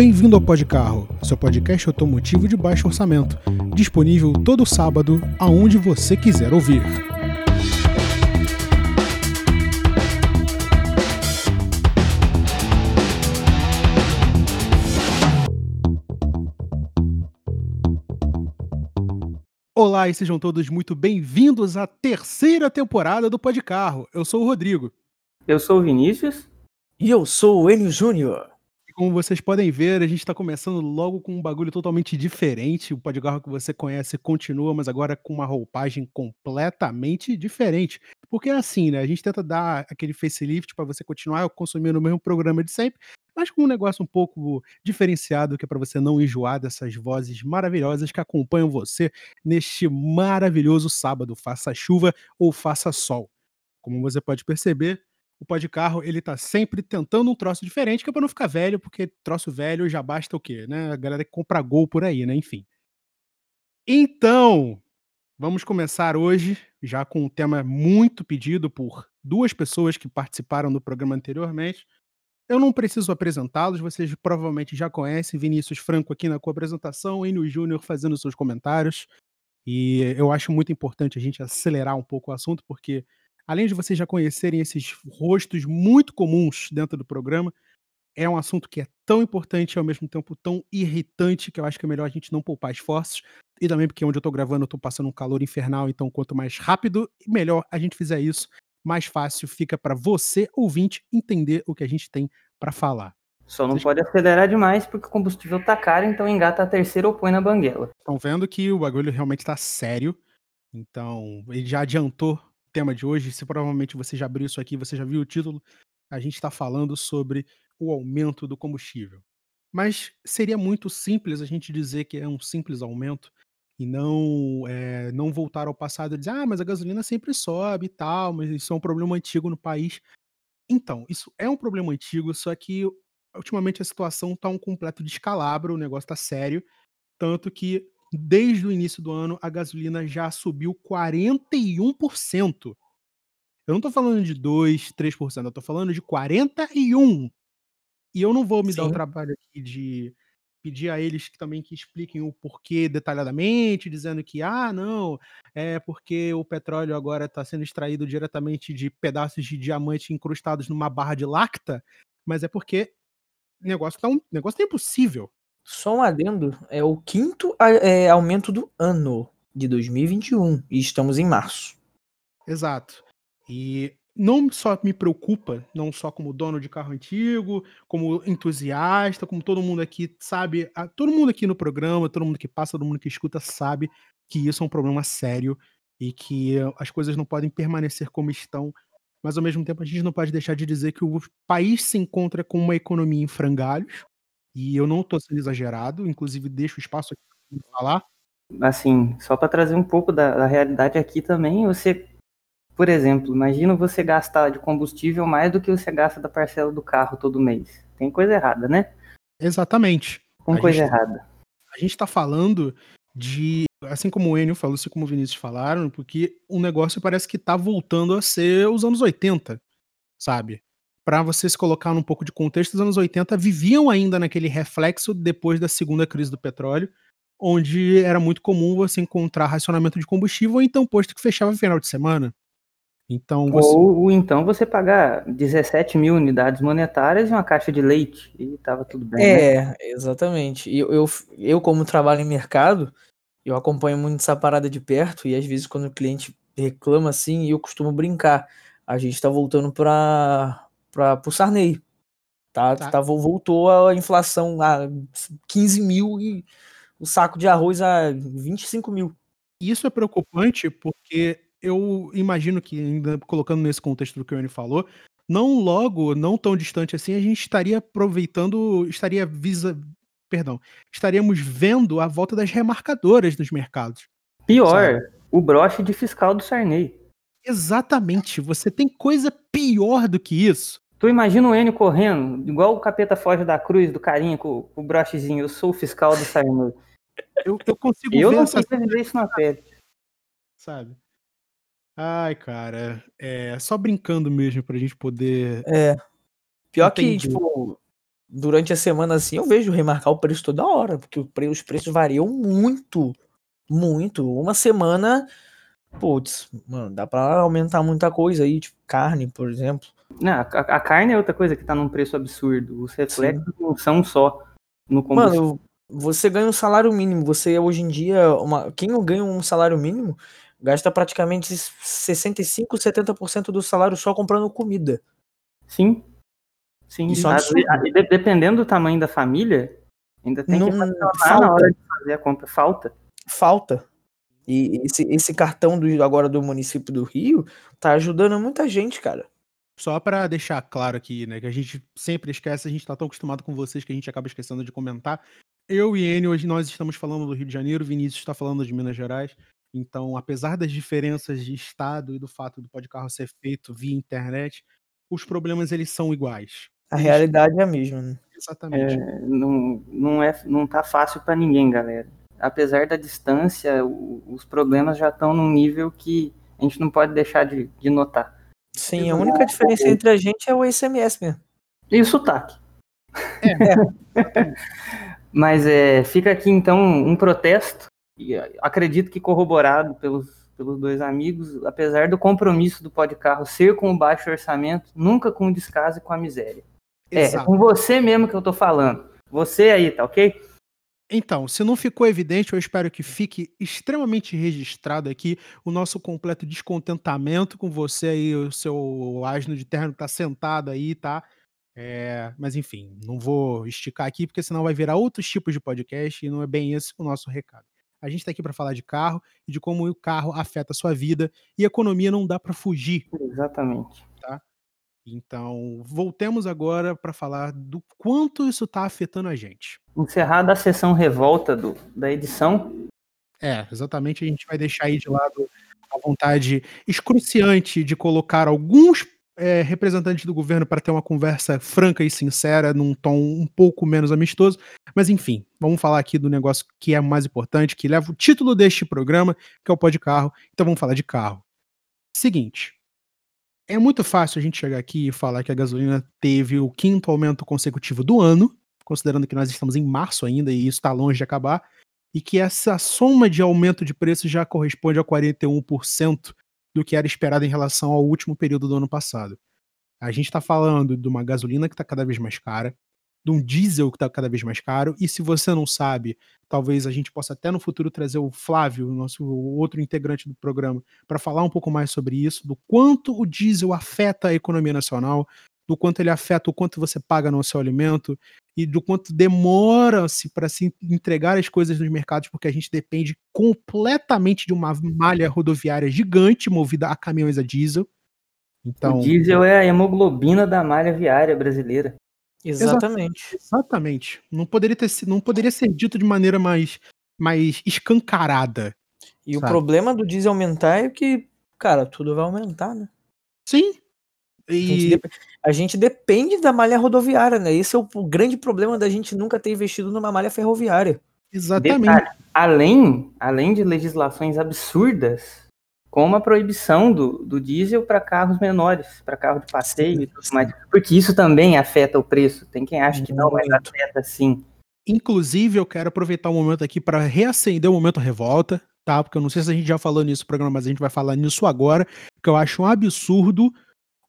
Bem-vindo ao Pod Carro, seu podcast automotivo de baixo orçamento, disponível todo sábado, aonde você quiser ouvir. Olá e sejam todos muito bem-vindos à terceira temporada do Pod Carro. Eu sou o Rodrigo. Eu sou o Vinícius. E eu sou o Enio Júnior. Como vocês podem ver, a gente está começando logo com um bagulho totalmente diferente. O Podgarro que você conhece continua, mas agora com uma roupagem completamente diferente. Porque é assim, né? A gente tenta dar aquele facelift para você continuar consumindo o mesmo programa de sempre, mas com um negócio um pouco diferenciado que é para você não enjoar dessas vozes maravilhosas que acompanham você neste maravilhoso sábado, faça chuva ou faça sol. Como você pode perceber, o pó de carro ele tá sempre tentando um troço diferente, que é pra não ficar velho, porque troço velho já basta o quê, né? A galera que compra gol por aí, né? Enfim. Então, vamos começar hoje já com um tema muito pedido por duas pessoas que participaram do programa anteriormente. Eu não preciso apresentá-los, vocês provavelmente já conhecem Vinícius Franco aqui na co-apresentação, Enio Júnior fazendo seus comentários. E eu acho muito importante a gente acelerar um pouco o assunto, porque além de vocês já conhecerem esses rostos muito comuns dentro do programa, é um assunto que é tão importante e ao mesmo tempo tão irritante que eu acho que é melhor a gente não poupar esforços. E também porque onde eu tô gravando eu tô passando um calor infernal, então quanto mais rápido e melhor a gente fizer isso, mais fácil fica para você, ouvinte, entender o que a gente tem para falar. Só não Vocês... pode acelerar demais porque o combustível tá caro, então engata a terceira ou põe na banguela. Estão vendo que o bagulho realmente tá sério. Então, ele já adiantou tema de hoje, se provavelmente você já abriu isso aqui, você já viu o título, a gente está falando sobre o aumento do combustível. Mas seria muito simples a gente dizer que é um simples aumento e não é, não voltar ao passado e dizer, ah, mas a gasolina sempre sobe e tal, mas isso é um problema antigo no país. Então, isso é um problema antigo, só que ultimamente a situação está um completo descalabro, o negócio está sério, tanto que desde o início do ano, a gasolina já subiu 41%. Eu não tô falando de 2, 3%, eu tô falando de 41%. E eu não vou me Sim. dar o trabalho aqui de pedir a eles que também que expliquem o porquê detalhadamente, dizendo que, ah, não, é porque o petróleo agora está sendo extraído diretamente de pedaços de diamante incrustados numa barra de lacta, mas é porque o negócio tá um negócio tá impossível. Só um adendo, é o quinto é, aumento do ano de 2021 e estamos em março. Exato. E não só me preocupa, não só como dono de carro antigo, como entusiasta, como todo mundo aqui sabe, todo mundo aqui no programa, todo mundo que passa, todo mundo que escuta sabe que isso é um problema sério e que as coisas não podem permanecer como estão, mas ao mesmo tempo a gente não pode deixar de dizer que o país se encontra com uma economia em frangalhos, e eu não estou sendo exagerado, inclusive deixo espaço aqui para falar. Assim, só para trazer um pouco da, da, realidade aqui também, você, por exemplo, imagina você gastar de combustível mais do que você gasta da parcela do carro todo mês. Tem coisa errada, né? Exatamente. Tem a coisa gente, errada. A gente está falando de, assim como o Enio falou, assim como o Vinícius falaram, porque o negócio parece que está voltando a ser os anos 80, sabe? Para você se colocar num pouco de contexto, os anos 80 viviam ainda naquele reflexo depois da segunda crise do petróleo, onde era muito comum você encontrar racionamento de combustível ou então posto que fechava no final de semana. Então você... ou, ou, então você pagar 17 mil unidades monetárias e uma caixa de leite e tava tudo bem. É, né? exatamente. Eu, eu, eu, como trabalho em mercado, eu acompanho muito essa parada de perto e às vezes quando o cliente reclama assim, eu costumo brincar. A gente está voltando para para o Sarney. Tá, tá. tá, voltou a inflação a 15 mil e o saco de arroz a 25 mil. Isso é preocupante porque eu imagino que, ainda colocando nesse contexto do que o Anny falou, não logo, não tão distante assim, a gente estaria aproveitando, estaria visa, perdão, estaríamos vendo a volta das remarcadoras nos mercados. Pior, sabe? o broche de fiscal do Sarney. Exatamente. Você tem coisa pior do que isso. Tu imagina o Enio correndo, igual o capeta foge da cruz, do carinha com, com o brochezinho. Eu sou o fiscal do Sarney. Eu, eu consigo eu ver não essa... ver isso na pele. Sabe? Ai, cara, é só brincando mesmo pra gente poder. É. Pior Entendi. que, tipo, durante a semana assim, eu vejo remarcar o preço toda hora, porque os preços variam muito, muito. Uma semana, putz, mano, dá pra aumentar muita coisa aí, tipo carne, por exemplo. Não, a, a carne é outra coisa que tá num preço absurdo. Os reflexos Sim. não são só no combustível. Mano, você ganha um salário mínimo. Você hoje em dia, uma, quem ganha um salário mínimo gasta praticamente 65, 70% do salário só comprando comida. Sim. Sim, Isso é dependendo do tamanho da família, ainda tem não, que falta. na hora de fazer a compra. Falta. Falta. E esse, esse cartão do, agora do município do Rio tá ajudando muita gente, cara. Só para deixar claro aqui, né, que a gente sempre esquece, a gente tá tão acostumado com vocês que a gente acaba esquecendo de comentar. Eu e Enio, hoje nós estamos falando do Rio de Janeiro, Vinícius está falando de Minas Gerais. Então, apesar das diferenças de estado e do fato do podcarro ser feito via internet, os problemas eles são iguais. A realidade é a mesma, né? Exatamente. É, não, não, é, não tá fácil para ninguém, galera. Apesar da distância, o, os problemas já estão num nível que a gente não pode deixar de, de notar. Sim, a única diferença entre a gente é o SMS mesmo. E o sotaque. É. Mas é, fica aqui então um protesto, e acredito que corroborado pelos, pelos dois amigos, apesar do compromisso do Podcarro ser com o baixo orçamento, nunca com o descaso e com a miséria. É, é com você mesmo que eu tô falando. Você aí, tá ok? Então, se não ficou evidente, eu espero que fique extremamente registrado aqui o nosso completo descontentamento com você aí, o seu asno de terno que tá sentado aí, tá? É, mas enfim, não vou esticar aqui, porque senão vai virar outros tipos de podcast e não é bem esse o nosso recado. A gente está aqui para falar de carro e de como o carro afeta a sua vida e economia não dá para fugir. Exatamente. Então, voltemos agora para falar do quanto isso está afetando a gente. Encerrada a sessão revolta do, da edição. É, exatamente. A gente vai deixar aí de lado a vontade excruciante de colocar alguns é, representantes do governo para ter uma conversa franca e sincera, num tom um pouco menos amistoso. Mas enfim, vamos falar aqui do negócio que é mais importante, que leva o título deste programa, que é o Pó de Carro. Então vamos falar de carro. Seguinte, é muito fácil a gente chegar aqui e falar que a gasolina teve o quinto aumento consecutivo do ano, considerando que nós estamos em março ainda e isso está longe de acabar, e que essa soma de aumento de preço já corresponde a 41% do que era esperado em relação ao último período do ano passado. A gente está falando de uma gasolina que está cada vez mais cara, de um diesel que está cada vez mais caro. E se você não sabe, talvez a gente possa até no futuro trazer o Flávio, nosso outro integrante do programa, para falar um pouco mais sobre isso, do quanto o diesel afeta a economia nacional, do quanto ele afeta o quanto você paga no seu alimento e do quanto demora-se para se entregar as coisas nos mercados, porque a gente depende completamente de uma malha rodoviária gigante movida a caminhões a diesel. Então, o diesel é a hemoglobina da malha viária brasileira. Exatamente. Exatamente. Não poderia, ter, não poderia ser dito de maneira mais, mais escancarada. E sabe? o problema do diesel aumentar é que, cara, tudo vai aumentar, né? Sim. E... A, gente a gente depende da malha rodoviária, né? Esse é o, o grande problema da gente nunca ter investido numa malha ferroviária. Exatamente. Detalhe, além, além de legislações absurdas com a proibição do, do diesel para carros menores, para carro de passeio e tudo mais. Porque isso também afeta o preço. Tem quem acha que não, mas afeta sim. Inclusive, eu quero aproveitar o momento aqui para reacender o momento revolta, tá? Porque eu não sei se a gente já falou nisso no programa, mas a gente vai falar nisso agora, que eu acho um absurdo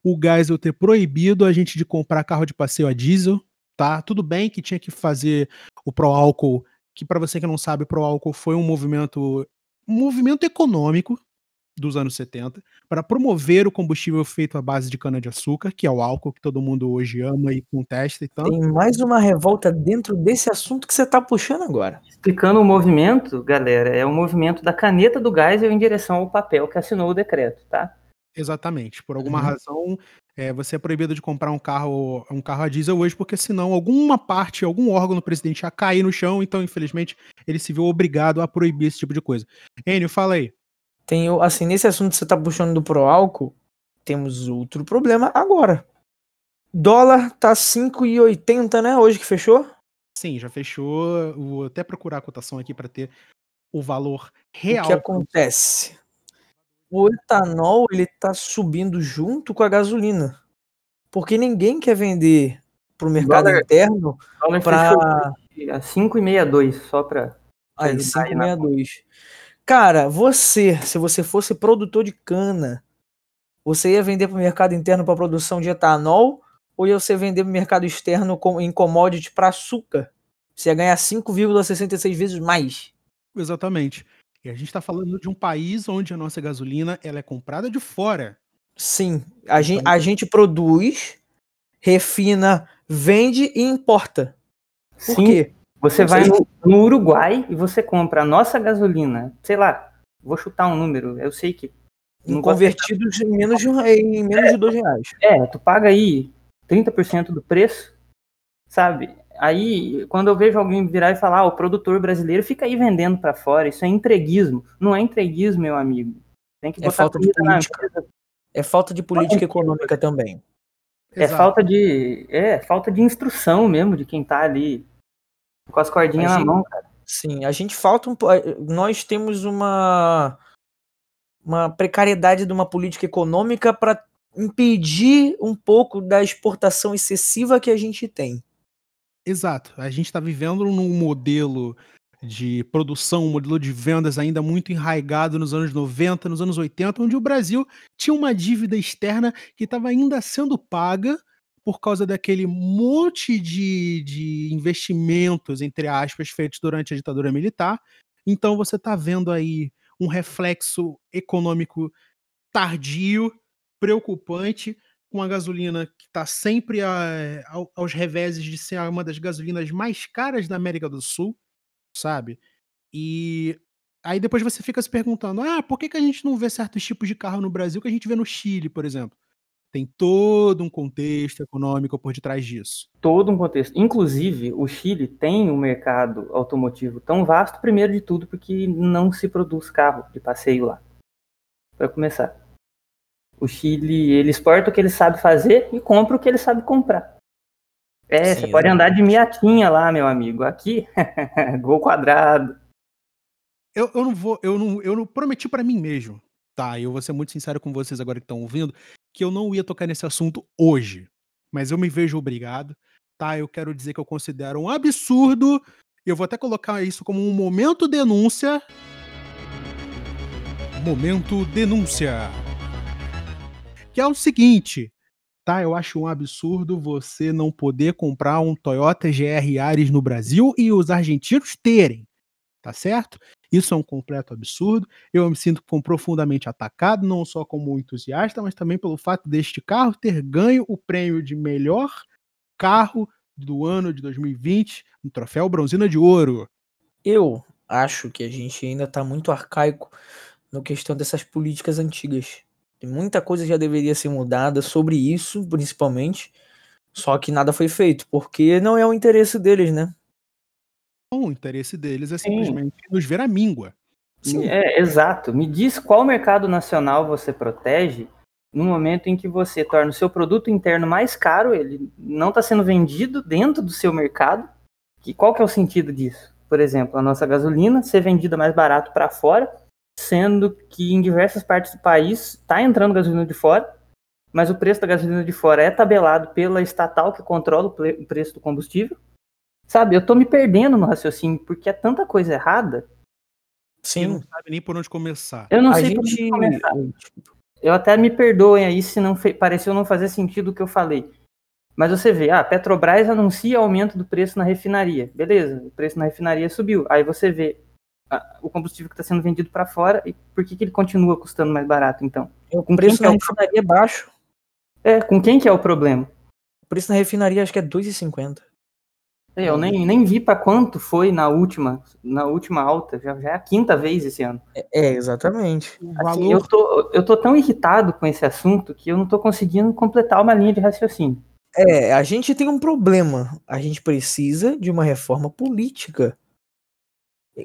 o Geisel ter proibido a gente de comprar carro de passeio a diesel, tá? Tudo bem que tinha que fazer o Pro Álcool, que para você que não sabe, Pro Álcool foi um movimento um movimento econômico, dos anos 70 para promover o combustível feito à base de cana-de-açúcar, que é o álcool que todo mundo hoje ama e contesta e tal. Tem mais uma revolta dentro desse assunto que você está puxando agora. Explicando o movimento, galera, é o movimento da caneta do Geisel em direção ao papel que assinou o decreto, tá? Exatamente. Por alguma uhum. razão, é, você é proibido de comprar um carro, um carro a diesel hoje, porque senão alguma parte, algum órgão do presidente ia cair no chão, então, infelizmente, ele se viu obrigado a proibir esse tipo de coisa. Enio, fala aí. Tem, assim, nesse assunto que você tá puxando do pro álcool, temos outro problema agora. Dólar tá 5,80, né? Hoje que fechou? Sim, já fechou. Vou até procurar a cotação aqui para ter o valor real. O que acontece? O etanol ele tá subindo junto com a gasolina. Porque ninguém quer vender para o mercado Dólar- interno para a 5,62, só pra. Aí, ajudar aí na 562. Cara, você, se você fosse produtor de cana, você ia vender para o mercado interno para produção de etanol ou ia você vender para o mercado externo com- em commodity para açúcar? Você ia ganhar 5,66 vezes mais. Exatamente. E a gente está falando de um país onde a nossa gasolina ela é comprada de fora. Sim, a gente, a gente produz, refina, vende e importa. Por Sim, quê? Você vai no, no Uruguai e você compra a nossa gasolina, sei lá, vou chutar um número, eu sei que. Em convertidos em menos de, um- em menos de dois reais. É, tu paga aí 30% do preço, sabe? Aí, quando eu vejo alguém virar e falar, ah, o produtor brasileiro fica aí vendendo pra fora, isso é entreguismo. Não é entreguismo, meu amigo. Tem que É botar falta de na política. mesa. É falta de política econômica também. É Exato. falta de, é falta de instrução mesmo de quem tá ali com as cordinhas na gente- mão, cara. Sim, a gente falta um nós temos uma uma precariedade de uma política econômica para impedir um pouco da exportação excessiva que a gente tem. Exato. A gente está vivendo num modelo de produção, um modelo de vendas ainda muito enraigado nos anos 90, nos anos 80, onde o Brasil tinha uma dívida externa que estava ainda sendo paga por causa daquele monte de, de investimentos, entre aspas, feitos durante a ditadura militar. Então você está vendo aí um reflexo econômico tardio, preocupante, com a gasolina que está sempre a- ao- aos reveses de ser uma das gasolinas mais caras da América do Sul, sabe? E aí depois você fica se perguntando: ah, por que, que a gente não vê certos tipos de carro no Brasil que a gente vê no Chile, por exemplo? Tem todo um contexto econômico por detrás disso. todo um contexto. Inclusive, o Chile tem um mercado automotivo tão vasto, primeiro de tudo, porque não se produz carro de passeio lá. Para começar. O Chile, ele exporta o que ele sabe fazer e compra o que ele sabe comprar. É, Sim, você pode andar de miatinha lá, meu amigo. Aqui, gol quadrado. Eu, eu não vou, eu não, eu não prometi pra mim mesmo, tá? Eu vou ser muito sincero com vocês agora que estão ouvindo, que eu não ia tocar nesse assunto hoje, mas eu me vejo obrigado, tá? Eu quero dizer que eu considero um absurdo. Eu vou até colocar isso como um momento denúncia. Momento denúncia. Que é o seguinte, tá? Eu acho um absurdo você não poder comprar um Toyota GR Yaris no Brasil e os argentinos terem, tá certo? Isso é um completo absurdo. Eu me sinto com- profundamente atacado, não só como entusiasta, mas também pelo fato deste carro ter ganho o prêmio de melhor carro do ano de 2020 no troféu Bronzina de Ouro. Eu acho que a gente ainda está muito arcaico na questão dessas políticas antigas. Muita coisa já deveria ser mudada sobre isso, principalmente. Só que nada foi feito, porque não é o interesse deles, né? O interesse deles é Sim. simplesmente nos ver a míngua. Sim. É, exato. Me diz qual mercado nacional você protege no momento em que você torna o seu produto interno mais caro, ele não está sendo vendido dentro do seu mercado. Que, qual que é o sentido disso? Por exemplo, a nossa gasolina ser vendida mais barato para fora, sendo que em diversas partes do país está entrando gasolina de fora, mas o preço da gasolina de fora é tabelado pela estatal que controla o preço do combustível. Sabe, eu tô me perdendo no raciocínio, porque é tanta coisa errada, E não Sim. sabe nem por onde começar. eu não A sei por gente. onde começar. Eu até me perdoem aí se não fe- pareceu não fazer sentido o que eu falei. Mas você vê, ah, a Petrobras anuncia aumento do preço na refinaria. Beleza, o preço na refinaria subiu. Aí você vê ah, o combustível que está sendo vendido para fora e por que, que ele continua custando mais barato, então? O Com preço na que é o refinaria é baixo. É, com quem que é o problema? O preço na refinaria acho que é 2,50. É, Eu nem, nem vi para quanto foi na última, na última alta. Já, já é a quinta vez esse ano. É, exatamente. O Assim, eu, tô, eu tô tão irritado com esse assunto que eu não tô conseguindo completar uma linha de raciocínio. É, a gente tem um problema. A gente precisa de uma reforma política.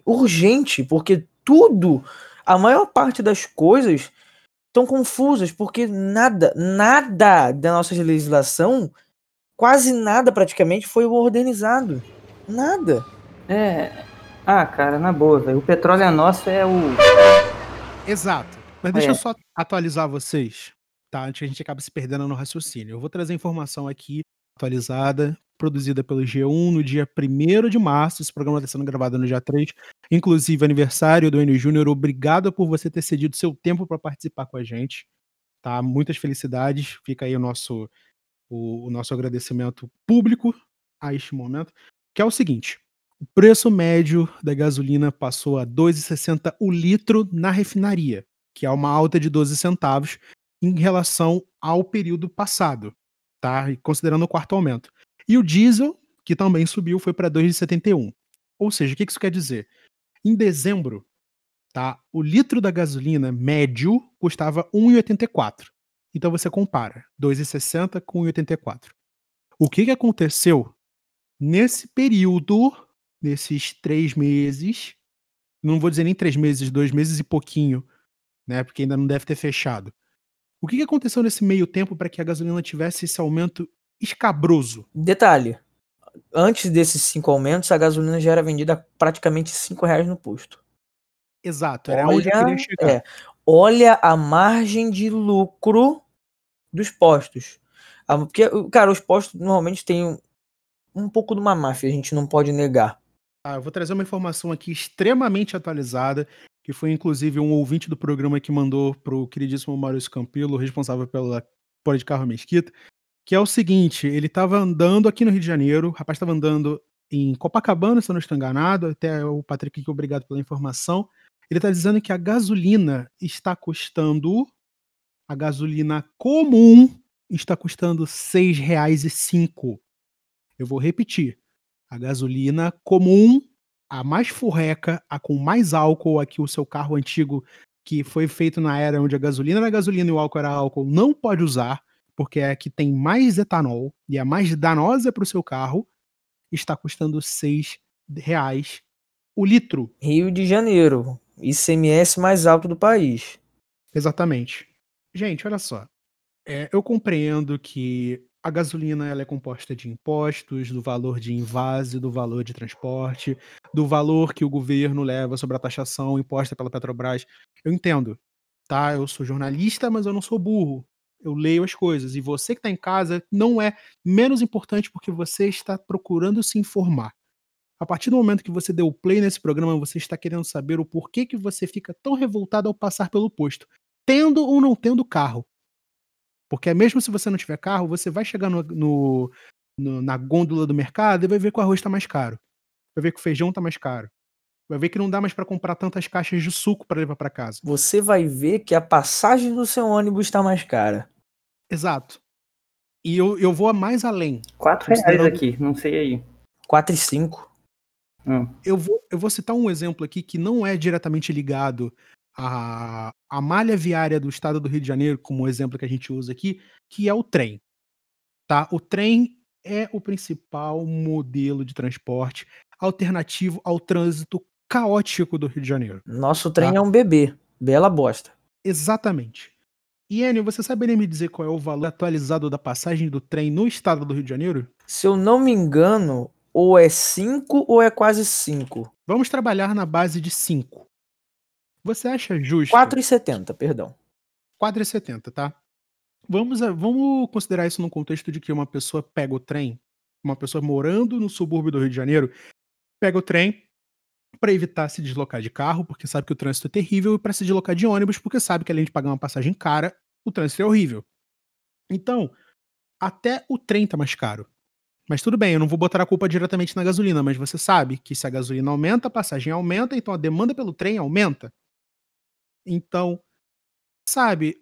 Urgente, porque tudo, a maior parte das coisas estão confusas, porque nada, nada da nossa legislação, quase nada praticamente foi modernizado. Nada. É. Ah, cara, na boa, velho. O petróleo é nosso, é o. Exato. Mas deixa É. eu só atualizar vocês, tá? Antes que a gente acabe se perdendo no raciocínio. Eu vou trazer informação aqui atualizada produzida pelo G1 no dia 1 de março. Esse programa está sendo gravado no dia 3, inclusive aniversário do Enio Júnior. Obrigado por você ter cedido seu tempo para participar com a gente. Tá? Muitas felicidades. Fica aí o nosso, o, o nosso agradecimento público a este momento, que é o seguinte. O preço médio da gasolina passou a 2,60 o litro na refinaria, que é uma alta de 12 centavos em relação ao período passado, tá? Considerando o quarto aumento. E o diesel, que também subiu, foi para 2,71. Ou seja, o que isso quer dizer? Em dezembro, tá? O litro da gasolina médio custava 1,84. Então você compara 2,60 com 1,84. O que, que aconteceu nesse período, nesses três meses? Não vou dizer nem três meses, dois meses e pouquinho, né? Porque ainda não deve ter fechado. O que, que aconteceu nesse meio tempo para que a gasolina tivesse esse aumento escabroso? Detalhe: antes desses cinco aumentos, a gasolina já era vendida a praticamente cinco reais no posto. Exato, era onde eu Olha, queria chegar. é, olha a margem de lucro dos postos. Ah, Porque, cara, os postos normalmente têm um, um pouco de uma máfia, a gente não pode negar. Ah, eu vou trazer uma informação aqui extremamente atualizada, que foi inclusive um ouvinte do programa que mandou pro queridíssimo Maurício Campilo, responsável pela Pode de Carro Mesquita, que é o seguinte, ele estava andando aqui no Rio de Janeiro, o rapaz estava andando em Copacabana, se eu não estou enganado, até o Patrick obrigado pela informação. Ele está dizendo que a gasolina está custando, a gasolina comum está custando R$ 6,05. Eu vou repetir. A gasolina comum, a mais furreca, a com mais álcool, a que o seu carro antigo, que foi feito na era onde a gasolina era gasolina e o álcool era álcool, não pode usar, porque é a que tem mais etanol e é a mais danosa para o seu carro, está custando 6 reais o litro. Rio de Janeiro, ICMS mais alto do país. Exatamente. Gente, olha só. É, eu compreendo que a gasolina ela é composta de impostos, do valor de invase, do valor de transporte, do valor que o governo leva sobre a taxação imposta pela Petrobras. Eu entendo, tá? Eu sou jornalista, mas eu não sou burro. Eu leio as coisas. E você que está em casa não é menos importante porque você está procurando se informar. A partir do momento que você deu play nesse programa, você está querendo saber o porquê que você fica tão revoltado ao passar pelo posto, tendo ou não tendo carro. Porque mesmo se você não tiver carro, você vai chegar no, no- no- na gôndola do mercado e vai ver que o arroz está mais caro. Vai ver que o feijão está mais caro. Vai ver que não dá mais para comprar tantas caixas de suco para levar para casa. Você vai ver que a passagem do seu ônibus está mais cara. Exato. E eu, eu vou mais além. Quatro reais Considerando- aqui, não sei aí. 4 e 5. Hum. Eu vou, eu vou citar um exemplo aqui que não é diretamente ligado à, à malha viária do estado do Rio de Janeiro, como o exemplo que a gente usa aqui, que é o trem. Tá? O trem é o principal modelo de transporte alternativo ao trânsito caótico do Rio de Janeiro. Nosso trem Tá. é um bebê. Bela bosta. Exatamente. E Enio, você saberia me dizer qual é o valor atualizado da passagem do trem no estado do Rio de Janeiro? Se eu não me engano, ou é 5 ou é quase 5. Vamos trabalhar na base de 5. Você acha justo? 4,70, perdão. 4,70, tá? Vamos, a- vamos considerar isso no contexto de que uma pessoa pega o trem, uma pessoa morando no subúrbio do Rio de Janeiro, pega o trem para evitar se deslocar de carro, porque sabe que o trânsito é terrível, e para se deslocar de ônibus, porque sabe que além de pagar uma passagem cara, o trânsito é horrível. Então, até o trem tá mais caro. Mas tudo bem, eu não vou botar a culpa diretamente na gasolina, mas você sabe que se a gasolina aumenta, a passagem aumenta, então a demanda pelo trem aumenta. Então, sabe,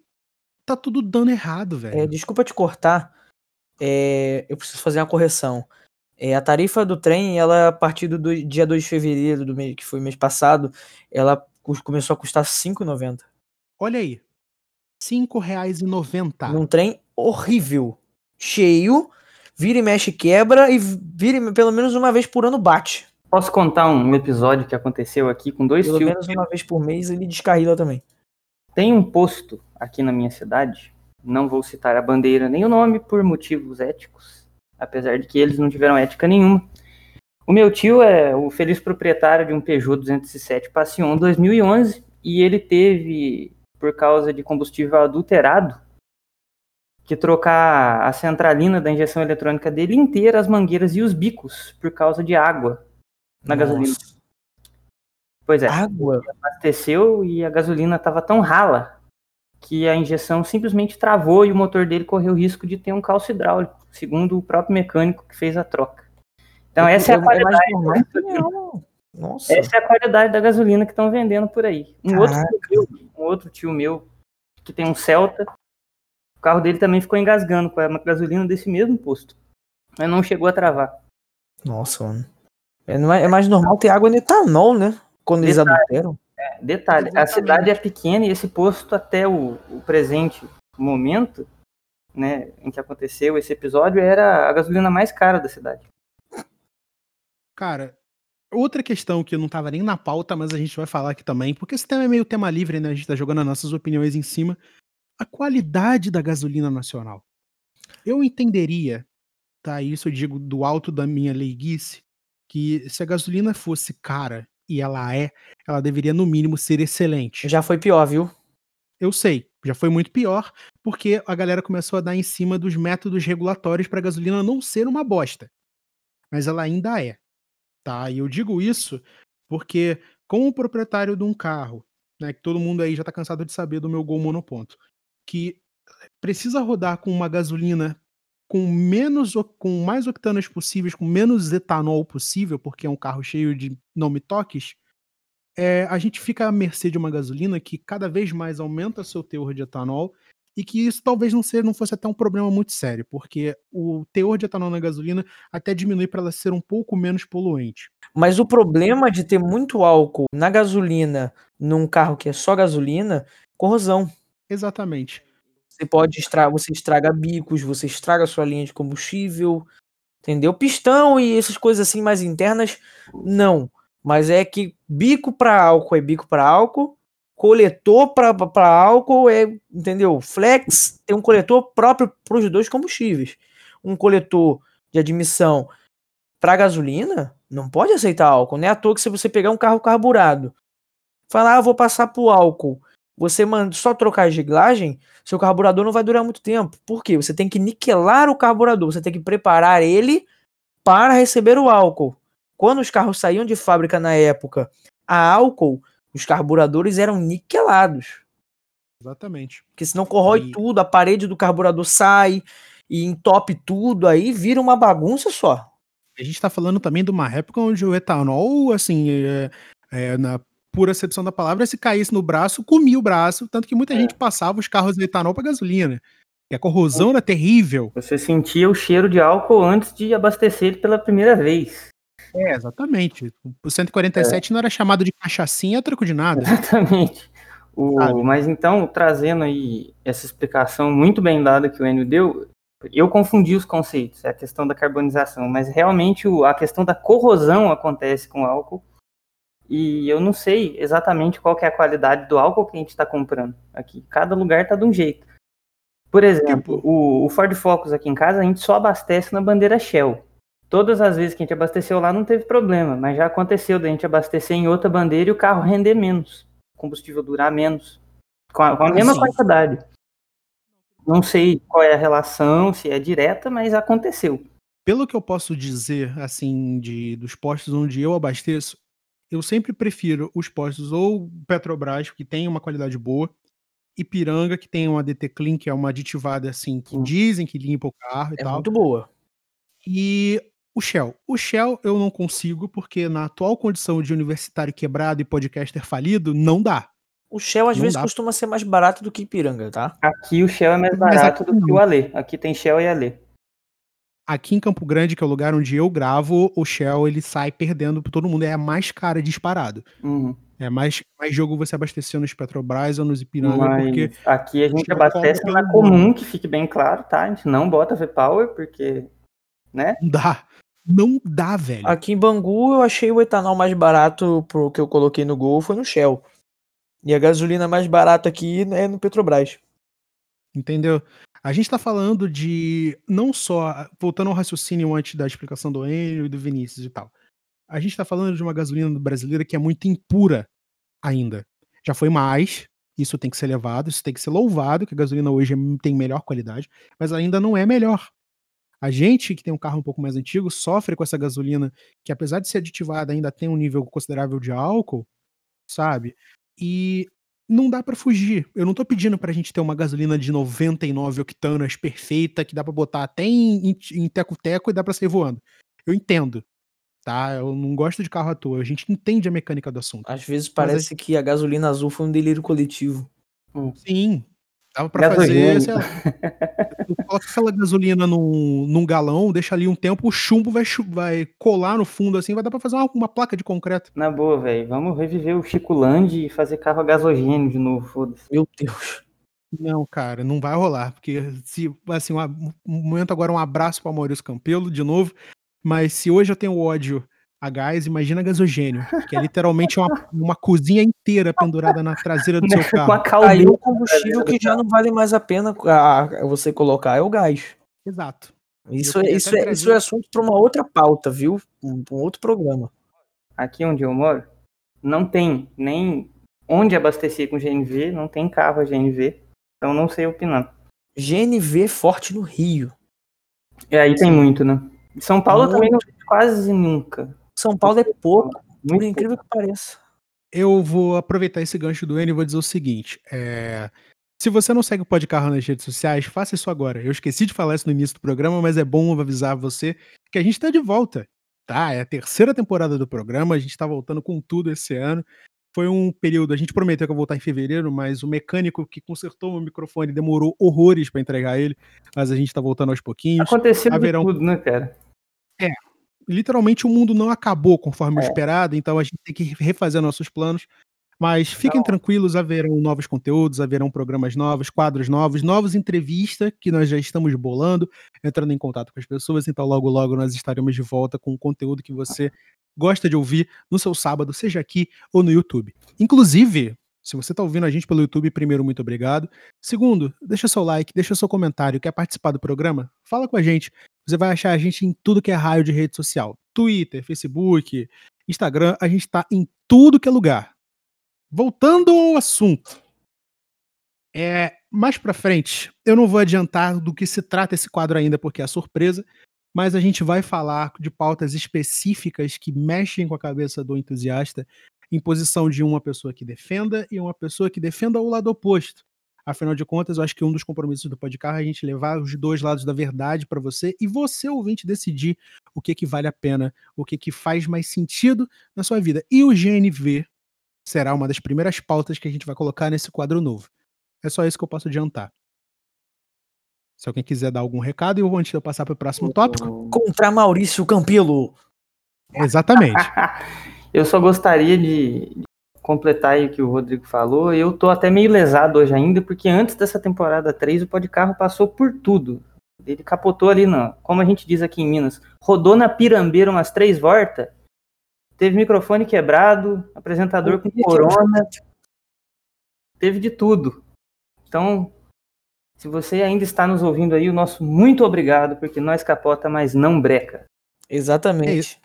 tá tudo dando errado, velho. É, desculpa te cortar. é, eu preciso fazer uma correção. É, a tarifa do trem, ela, a partir do dia 2 de fevereiro, do mês, que foi mês passado, ela começou a custar R$ 5,90. Olha aí. R$ 5,90. Num trem horrível. Cheio, vira e mexe quebra e vira e, pelo menos uma vez por ano bate. Posso contar um episódio que aconteceu aqui com dois Pelo fios? menos uma vez por mês ele descarrila também. Tem um posto aqui na minha cidade, não vou citar a bandeira nem o nome por motivos éticos, apesar de que eles não tiveram ética nenhuma. O meu tio é o feliz proprietário de um Peugeot 207 Passion 2011 e ele teve, por causa de combustível adulterado, que trocar a centralina da injeção eletrônica dele inteira, as mangueiras e os bicos, por causa de água na Nossa. gasolina. Pois é, Água? abasteceu e a gasolina estava tão rala que a injeção simplesmente travou e o motor dele correu o risco de ter um calço hidráulico, segundo o próprio mecânico que fez a troca. Então essa é não. Essa é a qualidade da gasolina que estão vendendo por aí. Um outro, tio meu, um outro tio meu que tem um Celta, carro dele também ficou engasgando com a gasolina desse mesmo posto, mas não chegou a travar. Nossa, mano. É, não é, é mais normal ter água no etanol, né? Quando eles Detalhe. adulteram. Detalhe, a Exatamente. cidade é pequena e esse posto até o, o presente momento, né, em que aconteceu esse episódio, era a gasolina mais cara da cidade. Cara, outra questão que não tava nem na pauta, mas a gente vai falar aqui também, porque esse tema é meio tema livre, né? A gente tá jogando as nossas opiniões em cima. A qualidade da gasolina nacional. Eu entenderia, tá? Isso eu digo do alto da minha leiguice, que se a gasolina fosse cara, e ela é, ela deveria no mínimo ser excelente. Já foi pior, viu? Eu sei, já foi muito pior, porque a galera começou a dar em cima dos métodos regulatórios para a gasolina não ser uma bosta. Mas ela ainda é. Tá? E eu digo isso porque, como proprietário de um carro, né, que todo mundo aí já tá cansado de saber do meu Gol monoponto, que precisa rodar com uma gasolina com menos com mais octanas possíveis, com menos etanol possível, porque é um carro cheio de não me toques, é, a gente fica à mercê de uma gasolina que cada vez mais aumenta seu teor de etanol e que isso talvez não, ser, não fosse até um problema muito sério, porque o teor de etanol na gasolina até diminui para ela ser um pouco menos poluente. Mas o problema de ter muito álcool na gasolina, num carro que é só gasolina, corrosão. Exatamente. Você pode estragar, você estraga bicos, você estraga sua linha de combustível, entendeu? Pistão e essas coisas assim mais internas, não. Mas é que bico para álcool é bico para álcool, coletor para álcool é, entendeu? Flex tem um coletor próprio para os dois combustíveis. Um coletor de admissão para gasolina não pode aceitar álcool. Não é à toa que se você pegar um carro carburado, falar, ah, vou passar pro álcool, você manda só trocar a reglagem, seu carburador não vai durar muito tempo. Por quê? Você tem que niquelar o carburador, você tem que preparar ele para receber o álcool. Quando os carros saíam de fábrica na época a álcool, os carburadores eram niquelados. Exatamente. Porque senão corrói E- tudo, a parede do carburador sai e entope tudo, aí vira uma bagunça só. A gente tá falando também de uma época onde o etanol, assim, é, é, na pura acepção da palavra, se caísse no braço, comia o braço, tanto que muita É. gente passava os carros de etanol para gasolina. E a corrosão era terrível. Você sentia o cheiro de álcool antes de abastecer ele pela primeira vez. É, exatamente. O 147 não era chamado de cachaçinha, troco de nada. Exatamente. O, mas então, trazendo aí essa explicação muito bem dada que o Enio deu, eu confundi os conceitos, é a questão da carbonização, mas realmente o- a questão da corrosão acontece com o álcool e eu não sei exatamente qual que é a qualidade do álcool que a gente está comprando aqui. Cada lugar está de um jeito. Por exemplo, Tipo? o, o Ford Focus aqui em casa a gente só abastece na bandeira Shell. Todas as vezes que a gente abasteceu lá não teve problema, mas já aconteceu da gente abastecer em outra bandeira e o carro render menos, o combustível durar menos, com a, com a Ah, mesma sim. quantidade. Não sei qual é a relação, se é direta, mas aconteceu. Pelo que eu posso dizer, assim, de, dos postos onde eu abasteço, eu sempre prefiro os postos ou Petrobras, que tem uma qualidade boa, Ipiranga, que tem uma DT Clean, que é uma aditivada, assim, que Hum. dizem que limpa o carro e É tal. muito boa. E o Shell. O Shell eu não consigo, porque na atual condição de universitário quebrado e podcaster falido, não dá. O Shell às Não vezes dá. costuma ser mais barato do que Ipiranga, tá? Aqui o Shell é mais barato aqui do que o Alê. Aqui tem Shell e Alê. Aqui em Campo Grande, que é o lugar onde eu gravo, o Shell ele sai perdendo pra todo mundo. É a mais cara disparado. Uhum. É mais, mais jogo você abastecer nos Petrobras ou nos Ipiranga, Mas porque aqui a gente abastece na comum, que fique bem claro, tá? A gente não bota V-Power, porque, né? não dá. Não dá, velho. Aqui em Bangu eu achei o etanol mais barato pro que eu coloquei no Gol foi no Shell. E a gasolina mais barata aqui é no Petrobras. Entendeu? A gente tá falando de não só, voltando ao raciocínio antes da explicação do Enio e do Vinícius e tal. A gente tá falando de uma gasolina brasileira que é muito impura ainda. Já foi mais, Isso tem que ser levado, isso tem que ser louvado, que a gasolina hoje é tem melhor qualidade, mas ainda não é melhor. A gente que tem um carro um pouco mais antigo sofre com essa gasolina que, apesar de ser aditivada, ainda tem um nível considerável de álcool, sabe? E não dá pra fugir. Eu não tô pedindo pra gente ter uma gasolina de 99 octanas perfeita, que dá pra botar até em, em, teco-teco e dá pra sair voando. Eu entendo, tá? Eu não gosto de carro à toa. A gente entende a mecânica do assunto. Às vezes parece que a gasolina azul foi um delírio coletivo. Sim. Dava pra fazer, sei lá. Tu coloca aquela gasolina num, num galão, deixa ali um tempo, o chumbo vai, vai colar no fundo assim, vai dar pra fazer uma, uma placa de concreto. Na boa, velho. Vamos reviver o Chico Land e fazer carro a gasogênio de novo, foda-se. Meu Deus. Não, cara, não vai rolar. Porque se, assim, um, um momento agora, um abraço pra Maurício Campelo, de novo. Mas se hoje eu tenho ódio a gás, imagina gasogênio. Que é literalmente uma, uma cozinha inteira pendurada na traseira do seu Com a carro. caldeira. Aí o combustível que já não vale mais a pena você colocar é o gás. Exato. Isso, é, isso, é, isso é assunto para uma outra pauta, viu? Um, um outro programa. Aqui onde eu moro, não tem nem onde abastecer com GNV, não tem carro a GNV. Então não sei opinar. GNV forte no Rio. E aí tem muito, né? Em São Paulo Muito. também não tem quase nunca. São Paulo é pouco, por Muito incrível que pareça. Eu vou aproveitar esse gancho do N e vou dizer o seguinte: é, se você não segue o Podcarro nas redes sociais, faça isso agora. Eu esqueci de falar isso no início do programa, mas é bom avisar você que a gente tá de volta. Tá? É a terceira temporada do programa, a gente tá voltando com tudo esse ano. Foi um período, a gente prometeu que ia voltar em fevereiro, mas o mecânico que consertou o microfone demorou horrores pra entregar ele, mas a gente tá voltando aos pouquinhos. Aconteceu de haverão- tudo, né, cara? Literalmente o mundo não acabou conforme o É. esperado, então a gente tem que refazer nossos planos. Mas fiquem tranquilos, haverão novos conteúdos, haverão programas novos, quadros novos, novas entrevistas que nós já estamos bolando, entrando em contato com as pessoas, então logo logo nós estaremos de volta com o conteúdo que você gosta de ouvir no seu sábado, seja aqui ou no YouTube. Inclusive, se você está ouvindo a gente pelo YouTube, primeiro, muito obrigado. Segundo, deixa seu like, deixa seu comentário, quer participar do programa? Fala com a gente. Você vai achar a gente em tudo que é raio de rede social. Twitter, Facebook, Instagram, a gente tá em tudo que é lugar. Voltando ao assunto. É, mais pra frente, eu não vou adiantar do que se trata esse quadro ainda, porque é surpresa, mas a gente vai falar de pautas específicas que mexem com a cabeça do entusiasta em posição de uma pessoa que defenda e uma pessoa que defenda o lado oposto. Afinal de contas, eu acho que um dos compromissos do podcast é a gente levar os dois lados da verdade para você e você, ouvinte, decidir o que que vale a pena, o que que faz mais sentido na sua vida. E o GNV será uma das primeiras pautas que a gente vai colocar nesse quadro novo. É só isso que eu posso adiantar. Se alguém quiser dar algum recado, eu vou antes de eu passar para o próximo tópico. Contra Maurício Campelo. Exatamente. Eu só gostaria de completar aí o que o Rodrigo falou. Eu tô até meio lesado hoje ainda, porque antes dessa temporada 3 o Podcarro passou por tudo. Ele capotou ali, não. Como a gente diz aqui em Minas, rodou na pirambeira umas três voltas, teve microfone quebrado, apresentador com corona, teve de tudo. Então, se você ainda está nos ouvindo aí, o nosso muito obrigado, porque nós capota, mas não breca. Exatamente.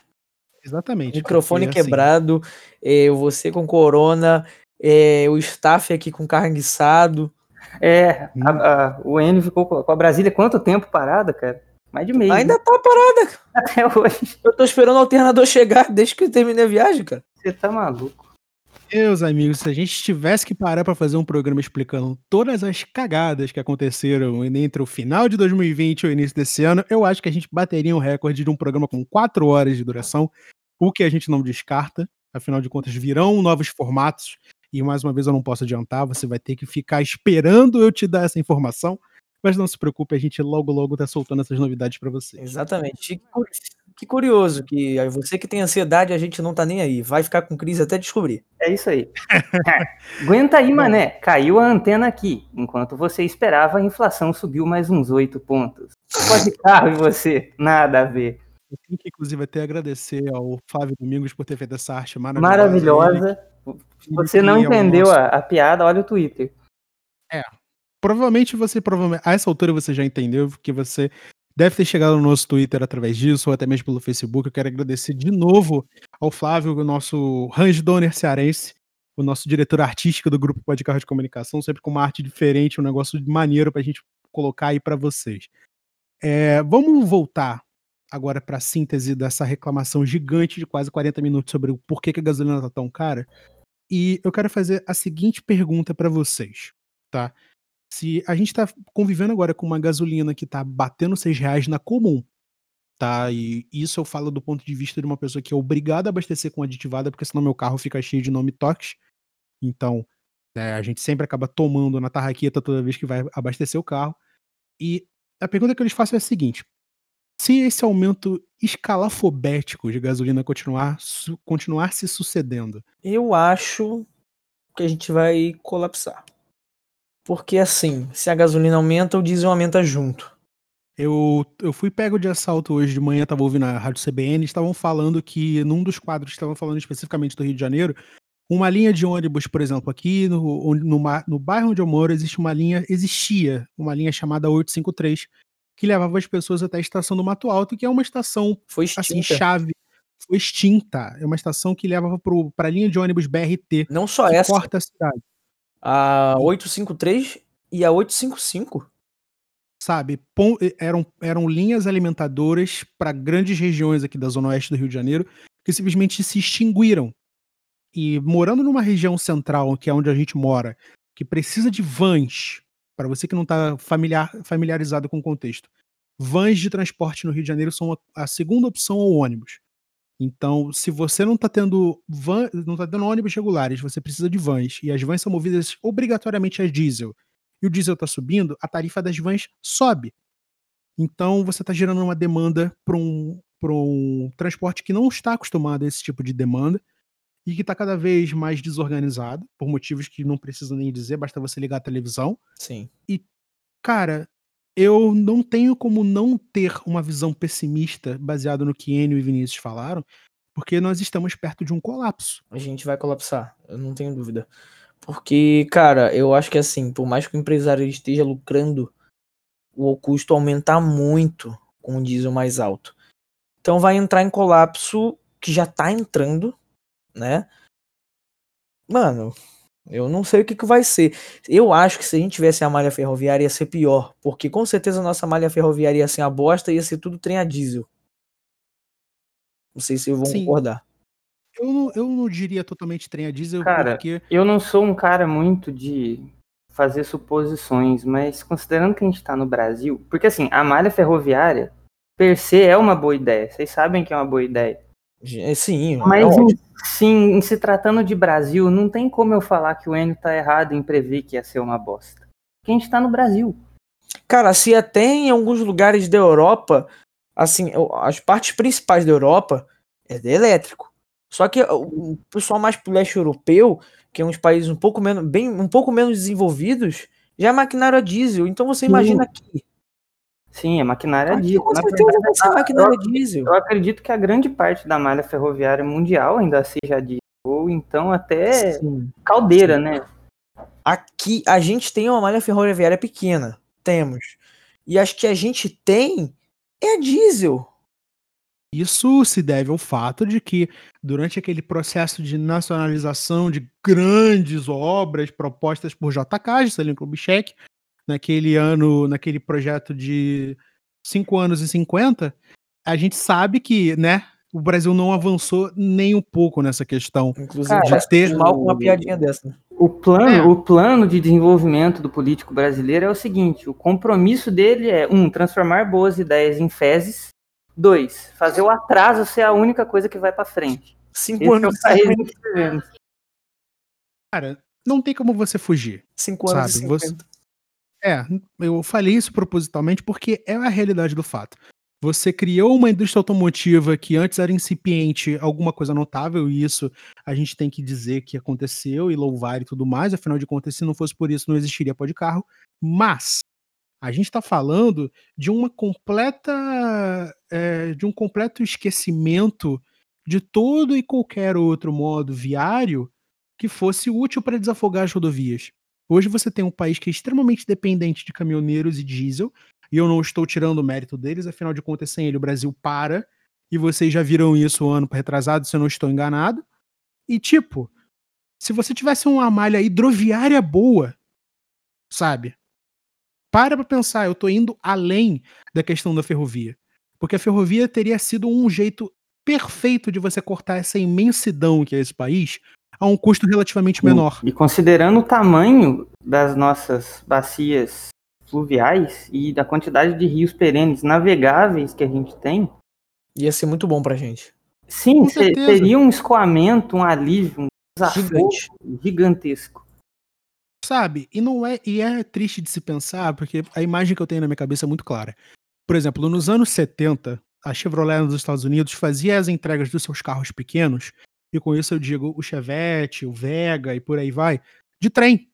Exatamente. Microfone assim, quebrado, é, você com corona, é, o staff aqui com carne guiçado. É, Hum. a- a- o Enio ficou com com a Brasília quanto tempo parada, cara? Mais de mês. Ainda né? tá parada. até hoje. Eu tô esperando o alternador chegar desde que eu terminei a viagem, cara. Você tá maluco. Meus amigos, se a gente tivesse que parar para fazer um programa explicando todas as cagadas que aconteceram entre o final de 2020 e o início desse ano, eu acho que a gente bateria um recorde de um programa com quatro horas de duração, o que a gente não descarta. Afinal de contas, virão novos formatos. E mais uma vez eu não posso adiantar, você vai ter que ficar esperando eu te dar essa informação. Mas não se preocupe, a gente logo logo tá soltando essas novidades para vocês. Exatamente. Que cu- Que curioso que aí você que tem ansiedade, a gente não tá nem aí. Vai ficar com crise até descobrir. É isso aí. Aguenta aí, mané. Caiu a antena aqui. Enquanto você esperava, a inflação subiu mais uns oito pontos. Pode carro e você? Nada a ver. Eu tenho que, inclusive, até agradecer ao Flávio Domingos por ter feito essa arte maravilhosa. Maravilhosa. Ele- Você não ele é entendeu nosso- a, a piada, olha o Twitter. Provavelmente você, provavelmente, a essa altura você já entendeu, porque você deve ter chegado no nosso Twitter através disso, ou até mesmo pelo Facebook. Eu quero agradecer de novo ao Flávio, o nosso range donor cearense, o nosso diretor artístico do grupo Pode Carro de Comunicação, sempre com uma arte diferente, um negócio maneiro pra gente colocar aí para vocês. É, vamos voltar agora para a síntese dessa reclamação gigante de quase 40 minutos sobre o porquê que a gasolina tá tão cara. E eu quero fazer a seguinte pergunta para vocês, tá? Se a gente está convivendo agora com uma gasolina que está batendo seis reais na comum, tá? E isso eu falo do ponto de vista de uma pessoa que é obrigada a abastecer com aditivada, porque senão meu carro fica cheio de nome tox. Então, é, a gente sempre acaba tomando na tarraqueta toda vez que vai abastecer o carro. E a pergunta que eu lhes faço é a seguinte: se esse aumento escalafobético de gasolina continuar, continuar se sucedendo. Eu acho que a gente vai colapsar. Porque assim, se a gasolina aumenta, o diesel aumenta junto. Eu, eu fui pego de assalto hoje de manhã, tava ouvindo a Rádio CBN, estavam falando que num dos quadros, estavam falando especificamente do Rio de Janeiro, uma linha de ônibus, por exemplo, aqui no, no, no bairro onde eu moro, existe uma linha, existia uma linha chamada 853, que levava as pessoas até a estação do Mato Alto, que é uma estação Foi assim, extinta. chave. Foi extinta. É uma estação que levava para a linha de ônibus BRT, Não só que essa, corta a cidade. A 853 e a 855. sabe? Eram, eram linhas alimentadoras para grandes regiões aqui da zona oeste do Rio de Janeiro que simplesmente se extinguiram. E morando numa região central, que é onde a gente mora, que precisa de vans, para você que não está familiar, familiarizado com o contexto, vans de transporte no Rio de Janeiro são a, a segunda opção ao ônibus. Então, se você não está tendo van, não tá tendo ônibus regulares, você precisa de vans, e as vans são movidas obrigatoriamente a diesel e o diesel está subindo, a tarifa das vans sobe. Então você está gerando uma demanda para um, pra um transporte que não está acostumado a esse tipo de demanda e que está cada vez mais desorganizado, por motivos que não preciso nem dizer, basta você ligar a televisão. Sim. Cara, eu não tenho como não ter uma visão pessimista baseada no que Enio e Vinícius falaram, porque nós estamos perto de um colapso. A gente vai colapsar, eu não tenho dúvida. Porque, cara, eu acho que assim, por mais que o empresário esteja lucrando, o custo aumentar muito com o diesel mais alto. Então vai entrar em colapso, que já tá entrando, né? Mano, eu não sei o que, que vai ser. Eu acho que se a gente tivesse a malha ferroviária ia ser pior, porque com certeza a nossa malha ferroviária ia ser uma bosta e ia ser tudo trem a diesel. Não sei se vão Sim. concordar. Eu não, eu não diria totalmente trem a diesel, Cara, porque Eu não sou um cara muito de fazer suposições, mas considerando que a gente tá no Brasil, porque assim, a malha ferroviária per se é uma boa ideia. Vocês sabem que é uma boa ideia. É, Sim, Mas é em, sim, em se tratando de Brasil, não tem como eu falar que o Enio tá errado em prever que ia ser uma bosta. Porque a gente tá no Brasil. Cara, se até em alguns lugares da Europa, assim, as partes principais da Europa é de elétrico. Só que o pessoal mais pro leste europeu, que é uns países um pouco menos, bem, um pouco menos desenvolvidos, já é maquinário a diesel. Então você Sim. imagina aqui. Sim, é maquinária Aqui diesel. com Na certeza verdade, vai ser a- maquinário a eu- diesel. Eu acredito que a grande parte da malha ferroviária mundial ainda seja diesel, ou então até Sim. caldeira, né? Aqui a gente tem uma malha ferroviária pequena. Temos. E as que a gente tem é a diesel. Isso se deve ao fato de que, durante aquele processo de nacionalização de grandes obras propostas por JK, Juscelino Kubitschek, naquele ano, naquele projeto de 5 anos e 50, a gente sabe que, né, o Brasil não avançou nem um pouco nessa questão. Inclusive, Cara, já ter- mal com uma piadinha dessa. né? O plano, É. o plano de desenvolvimento do político brasileiro é o seguinte: o compromisso dele é um, transformar boas ideias em fezes. Dois, fazer o atraso ser a única coisa que vai pra frente. Cinco Esse é o anos, que vivemos. Cara, não tem como você fugir. cinco anos Sabe, e você- 50. É, eu falei isso propositalmente porque é a realidade do fato. Você criou uma indústria automotiva que antes era incipiente, alguma coisa notável, e isso a gente tem que dizer que aconteceu e louvar e tudo mais, afinal de contas, se não fosse por isso, não existiria pó de carro. Mas a gente está falando de uma completa. é, de um completo esquecimento de todo e qualquer outro modo viário que fosse útil para desafogar as rodovias. Hoje você tem um país que é extremamente dependente de caminhoneiros e diesel, e eu não estou tirando o mérito deles, afinal de contas, sem ele o Brasil para, e vocês já viram isso ano retrasado, se eu não estou enganado. E tipo, Se você tivesse uma malha hidroviária boa, sabe? Para pra pensar, eu tô indo além da questão da ferrovia. Porque a ferrovia teria sido um jeito perfeito de você cortar essa imensidão que é esse país a um custo relativamente menor. E considerando o tamanho das nossas bacias fluviais e da quantidade de rios perenes navegáveis que a gente tem, Ia ser muito bom pra gente. sim, seria um escoamento, um alívio, um desafio Gigante. gigantesco. Sabe? E não é e é triste de se pensar, porque a imagem que eu tenho na minha cabeça é muito clara. Por exemplo, nos anos 70, a Chevrolet nos Estados Unidos fazia as entregas dos seus carros pequenos, e com isso eu digo o Chevette, o Vega e por aí vai, de trem.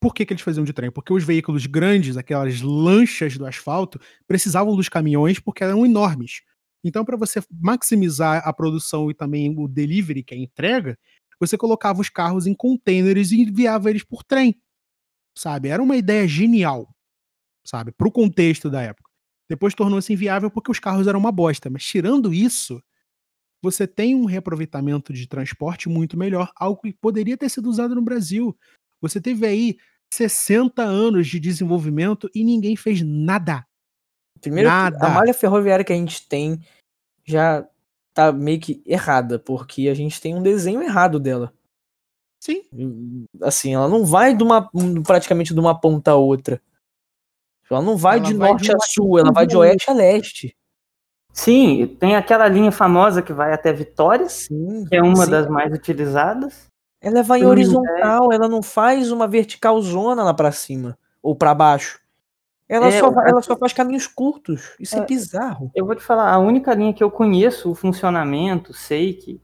Por que, que eles faziam de trem? Porque os veículos grandes, aquelas lanchas do asfalto, precisavam dos caminhões porque eram enormes. Então, para você maximizar a produção e também o delivery, que é a entrega, você colocava os carros em containers e enviava eles por trem. Sabe? Era uma ideia genial, sabe? Pro contexto da época. Depois tornou-se inviável porque os carros eram uma bosta. Mas tirando isso, você tem um reaproveitamento de transporte muito melhor, algo que poderia ter sido usado no Brasil. Você teve aí 60 anos de desenvolvimento e ninguém fez nada. Primeiro, Nada. a malha ferroviária que a gente tem já tá meio que errada, porque a gente tem um desenho errado dela. Sim, Assim, ela não vai de uma, praticamente de uma ponta a outra. Ela não vai Ela de vai de norte a um sul, ela vai de oeste a leste. Sim, tem aquela linha famosa que vai até Vitória, Sim. que é uma sim. das mais utilizadas. Ela vai em horizontal, ela não faz uma vertical zona lá pra cima ou pra baixo. Ela, É, só, vai- ela só faz caminhos curtos. Isso é, É. bizarro. Eu vou te falar, a única linha que eu conheço o funcionamento, sei que,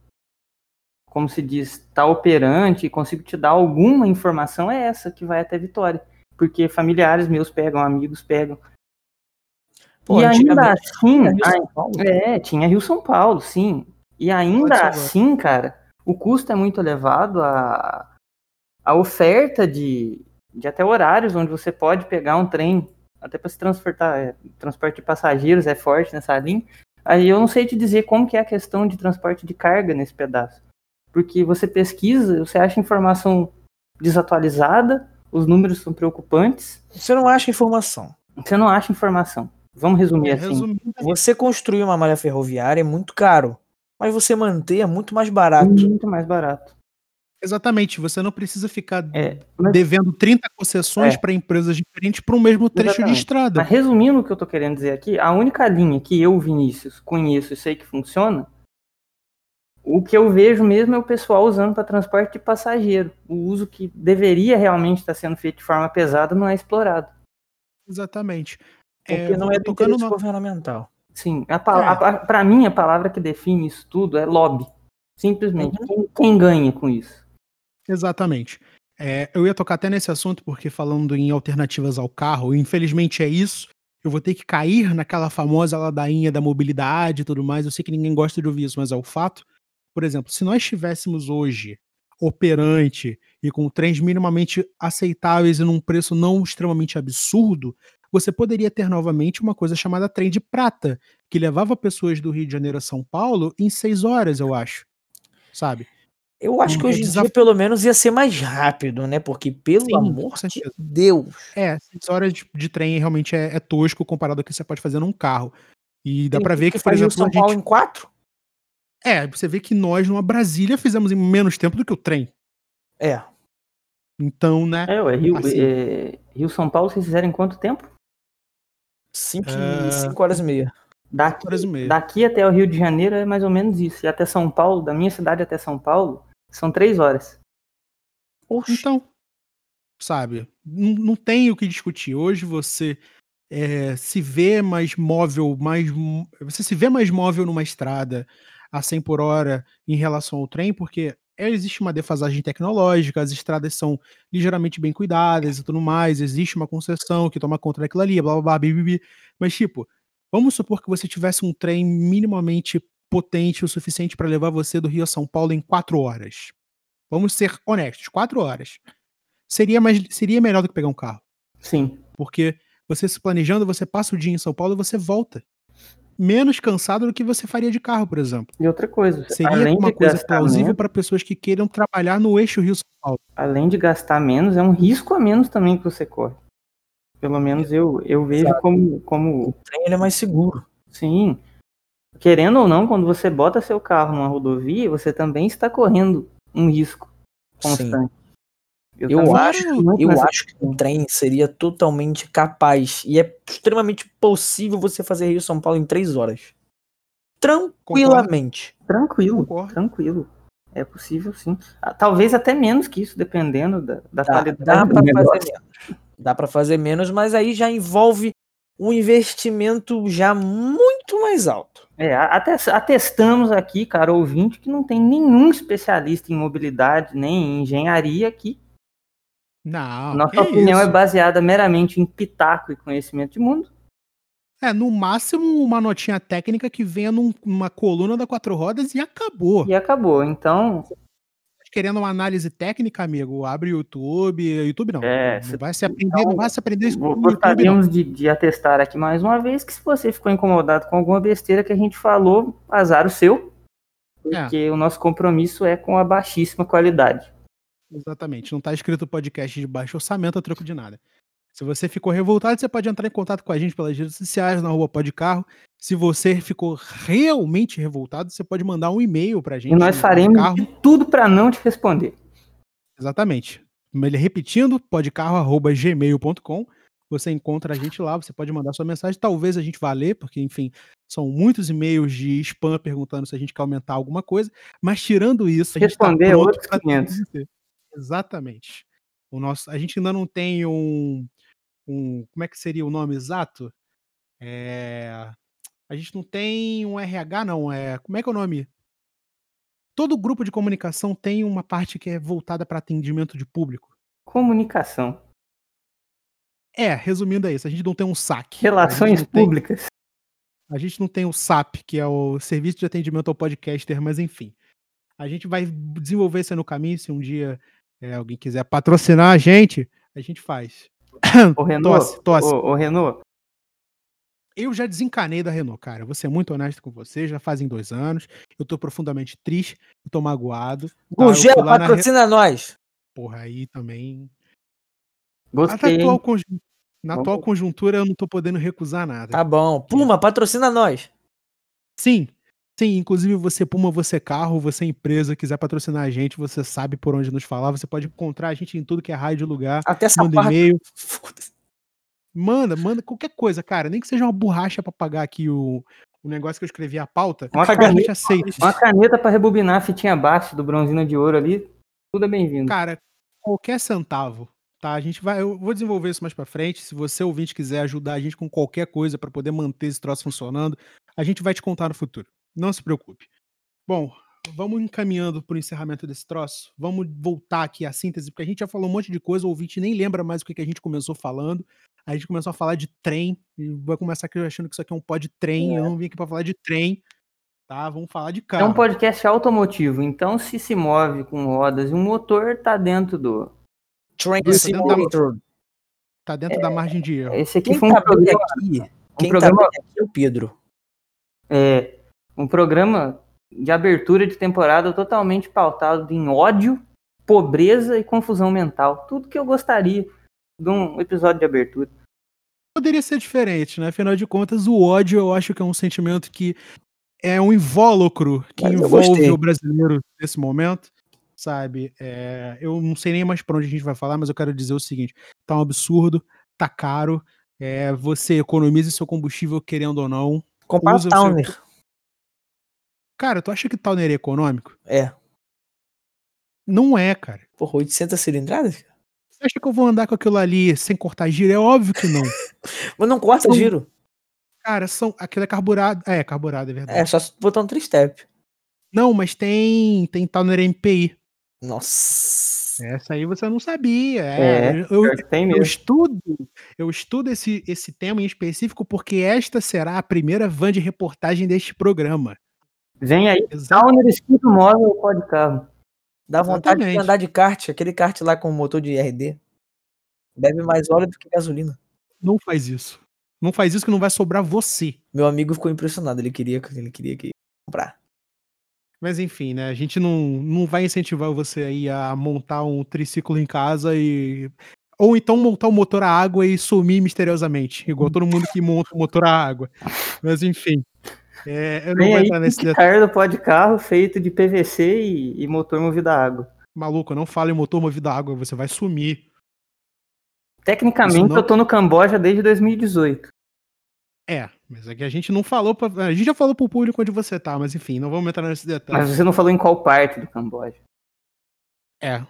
como se diz, tá operante e consigo te dar alguma informação é essa que vai até Vitória. Porque familiares meus pegam, amigos pegam. Pô, e ainda assim, Rio ai- São Paulo. é, tinha Rio São Paulo, sim. E ainda assim, cara, o custo é muito elevado, a, a oferta de, de até horários onde você pode pegar um trem, até para se transportar, é, transporte de passageiros é forte nessa linha. Aí eu não sei te dizer como que é a questão de transporte de carga nesse pedaço. Porque você pesquisa, você acha informação desatualizada, os números são preocupantes, Você não acha informação. você não acha informação. Vamos resumir é, assim. resumindo, Você construir uma malha ferroviária é muito caro, mas você manter é muito mais barato. Muito mais barato. exatamente, você não precisa ficar É, mas- devendo 30 concessões É. para empresas diferentes para um mesmo trecho Exatamente. de estrada. Mas resumindo o que eu tô querendo dizer aqui, a única linha que eu, Vinícius, conheço e sei que funciona, o que eu vejo mesmo é o pessoal usando para transporte de passageiro. O uso que deveria realmente estar sendo feito de forma pesada não é explorado. Exatamente. Porque não é do interesse uma- governamental. Sim, a, pa- a- a- pra mim a palavra que define isso tudo é lobby. Simplesmente. Quem, quem ganha com isso? Exatamente. É, eu ia tocar até nesse assunto, porque falando em alternativas ao carro, infelizmente é isso. Eu vou ter que cair naquela famosa ladainha da mobilidade e tudo mais. Eu sei que ninguém gosta de ouvir isso, mas é o fato. Por exemplo, se nós estivéssemos hoje operante e com trens minimamente aceitáveis e num preço não extremamente absurdo, você poderia ter novamente uma coisa chamada trem de prata, que levava pessoas do Rio de Janeiro a São Paulo em seis horas, eu acho. Sabe? Eu acho que É hoje em desaf- dia, pelo menos, ia ser mais rápido, né? Porque, pelo Sim, amor de. Deus. É, 6 horas de, de trem realmente é, é tosco comparado ao que você pode fazer num carro. E dá gente ver que, por faz Rio exemplo, São Paulo gente. em quatro? É, você vê que nós, numa Brasília, fizemos em menos tempo do que o trem. É. Então, né? É, ué, Rio, Assim. é, Rio São Paulo, vocês fizeram em quanto tempo? Cinco, e- É. cinco horas e meia. Daqui, horas e meia. daqui até o Rio de Janeiro é mais ou menos isso. E até São Paulo, da minha cidade até São Paulo, são três horas. Oxi. Então, sabe? Não, não tem o que discutir. Hoje você é, se vê mais móvel, mais. Você se vê mais móvel numa estrada a 100 por hora em relação ao trem, porque existe uma defasagem tecnológica, as estradas são ligeiramente bem cuidadas e tudo mais, existe uma concessão que toma conta daquilo ali, blá blá blá, bibibi. Mas, tipo, vamos supor que você tivesse um trem minimamente potente o suficiente para levar você do Rio a São Paulo em quatro horas. Vamos ser honestos, quatro horas. Seria, mais, seria melhor do que pegar um carro. Sim. Porque você se planejando, você passa o dia em São Paulo e você volta. Menos cansado do que você faria de carro, por exemplo. E outra coisa, Seria além uma de coisa gastar plausível menos, para pessoas que queiram trabalhar no eixo Rio-São Paulo. além de gastar menos, é um risco a menos também que você corre. Pelo menos eu, eu vejo como, como O trem ele é mais seguro. Sim. Querendo ou não, quando você bota seu carro numa rodovia, você também está correndo um risco Sim. Eu também acho, eu acho que o trem seria totalmente capaz e é extremamente possível você fazer Rio São Paulo em três horas. Tranquilamente. Tranquilo, Concordo. tranquilo. É possível sim. Ah, Talvez até menos que isso, dependendo da, da Dá, qualidade dá do para fazer menos. Dá para fazer menos, mas aí já envolve um investimento já muito mais alto. É, atestamos aqui, cara, ouvinte, que não tem nenhum especialista em mobilidade nem em engenharia aqui. Não, Nossa opinião isso. é baseada meramente em pitaco e conhecimento de mundo. É, no máximo uma notinha técnica que venha num- numa coluna da quatro rodas e acabou. E acabou. Então, Querendo uma análise técnica, amigo, abre o YouTube. YouTube não. É, não vai se aprender, então, não vai se aprender isso. Gostaríamos de, de atestar aqui mais uma vez que se você ficou incomodado com alguma besteira que a gente falou, azar o seu, É. porque o nosso compromisso é com a baixíssima qualidade. Exatamente. Não tá escrito podcast de baixo orçamento a troco de nada. Se você ficou revoltado, você pode entrar em contato com a gente pelas redes sociais, na rua Podcarro. Se você ficou realmente revoltado, você pode mandar um e-mail pra gente. E nós faremos tudo para não te responder. Exatamente. Ele repetindo, podcarro.gmail.com. Você encontra a gente lá, você pode mandar sua mensagem. Talvez a gente vá ler, porque, enfim, são muitos e-mails de spam perguntando se a gente quer aumentar alguma coisa. Mas tirando isso, a gente tá Responder pronto outros pra 500. Exatamente. O nosso, a gente ainda não tem um, um. Como é que seria o nome exato? É, a gente não tem um RH, não. É, como é que é o nome? Todo grupo de comunicação tem uma parte que é voltada para atendimento de público. Comunicação, É, resumindo é isso, a gente não tem um SAC. a relações gente não tem- públicas. A gente não tem o SAP, que é o Serviço de Atendimento ao Podcaster, mas enfim. A gente vai desenvolver isso aí no caminho, se um dia é, alguém quiser patrocinar a gente, a gente faz. Ô, Renault, Tosse, tosse. Ô, ô, Renault, Eu já desencanei da Renault, cara. Vou ser muito honesto com você, já fazem dois anos. Eu tô profundamente triste, eu tô magoado. tá? Na Re- patrocina nós. Porra, aí também. Na gostei. atual, hein? conjun- na atual conjuntura eu não tô podendo recusar nada. Tá bom. Puma, patrocina nós. Sim, sim, inclusive você Puma, você carro, você empresa, quiser patrocinar a gente, você sabe por onde nos falar, você pode encontrar a gente em tudo que é raio de lugar, Até essa manda parte. e-mail, manda, manda qualquer coisa, cara, nem que seja uma borracha pra pagar aqui o, o negócio que eu escrevi a pauta, Uma a caneta. gente aceita. Uma caneta para rebobinar a fitinha abaixo do bronzina de ouro ali, tudo é bem-vindo. Cara, qualquer centavo, tá? A gente vai, eu vou desenvolver isso mais pra frente, se você ouvinte quiser ajudar a gente com qualquer coisa pra poder manter esse troço funcionando, a gente vai te contar no futuro. Não se preocupe. Bom, vamos encaminhando pro encerramento desse troço. Vamos voltar aqui à síntese, porque a gente já falou um monte de coisa, o ouvinte nem lembra mais o que que a gente começou falando. A gente começou a falar de trem, e vai começar aqui achando que isso aqui é um pod trem, eu não vim aqui pra falar de trem, tá? Vamos falar de É carro. um podcast automotivo, então se se move com rodas e um motor, tá dentro do. Train da- Simulator. Tá dentro da margem de erro. Esse aqui Quem foi um tá programa, aqui, quem programa- tá aqui é o Pedro. é, um programa de abertura de temporada totalmente pautado em ódio, pobreza e confusão mental. Tudo que eu gostaria de um episódio de abertura. poderia ser diferente, né? Afinal de contas, o ódio eu acho que é um sentimento que é um invólucro que Mas envolve gostei. o brasileiro nesse momento, sabe? É, eu não sei nem mais pra onde a gente vai falar, mas eu quero dizer o seguinte: tá um absurdo, tá caro, é, você economiza seu combustível querendo ou não. Compara Usa o o seu- Towner. Cara, tu acha que Towner é econômico? É. Não é, cara. Porra, 800 cilindradas? Você acha que eu vou andar com aquilo ali sem cortar giro? É óbvio que não. Mas não corta Não. giro. Cara, são, aquilo é carburado. É, carburado, é verdade. É só botar um tristep. Não, mas tem, tem Towner MPI. Nossa. Essa aí você não sabia. É, É, eu, eu estudo, eu estudo esse, esse tema em específico porque esta será a primeira van de reportagem deste programa. Vem aí. Downer Escudo Móvel Pode Carro. Dá vontade de Exatamente. andar de kart, aquele kart lá com motor de RD. Bebe mais óleo do que gasolina. Não faz isso. Não faz isso que não vai sobrar você. Meu amigo ficou impressionado, ele queria, ele queria que comprar. Mas enfim, né? A gente não, não vai incentivar você aí a montar um triciclo em casa e. Ou então montar um motor a água e sumir misteriosamente, igual todo mundo que monta um motor a água. Mas enfim. É, eu não Vem vou aí entrar nesse detalhe. do pó de carro feito de PVC e, e motor movido a água. Maluco, não fale em motor movido a água, você vai sumir. Tecnicamente, não- eu tô no Camboja desde 2018. É, mas é que a gente não falou pra. A gente já falou pro público onde você tá, mas enfim, não vamos entrar nesse detalhe. Mas você não falou em qual parte do Camboja. É.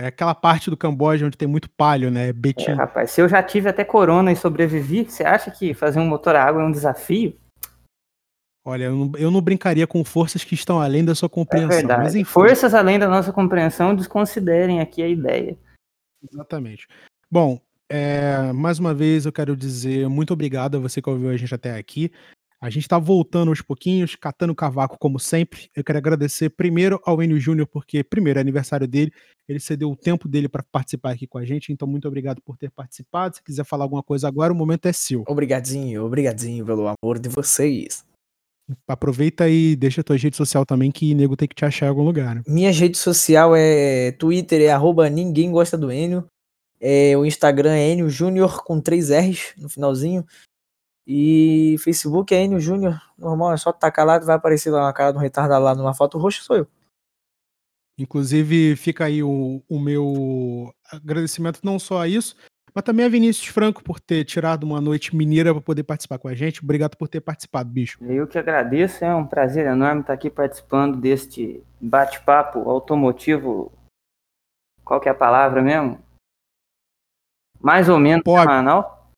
É aquela parte do Camboja onde tem muito palho, né? É, Betim. rapaz, se eu já tive até corona e sobrevivi, você acha que fazer um motor a água é um desafio? Olha, eu não, eu não brincaria com forças que estão além da sua É compreensão. mas verdade. enfim, Forças além da nossa compreensão, desconsiderem aqui a ideia. exatamente. Bom, é, mais uma vez eu quero dizer muito obrigado a você que ouviu a gente até aqui. A gente tá voltando aos pouquinhos, catando cavaco como sempre. Eu quero agradecer primeiro ao Enio Júnior, porque primeiro é aniversário dele, ele cedeu o tempo dele para participar aqui com a gente, então muito obrigado por ter participado. Se quiser falar alguma coisa agora, o momento é seu. Obrigadinho, obrigadinho pelo amor de vocês. Aproveita e deixa a tua rede social também, que nego tem que te achar em algum lugar. né? Minha rede social é Twitter, é arroba ninguém gosta do Enio. É, o Instagram é Enio Júnior com três R's no finalzinho. E Facebook é Enio Júnior. Normal, é só tacar lá, vai aparecer lá na cara do retardado lá numa foto roxa, sou eu. Inclusive, fica aí o, o meu agradecimento não só a isso, mas também a Vinícius Franco por ter tirado uma noite mineira para poder participar com a gente. Obrigado por ter participado, bicho. Eu que agradeço, é um prazer enorme estar aqui participando deste bate-papo automotivo. Qual que é a palavra mesmo? Mais ou menos Pode. semanal.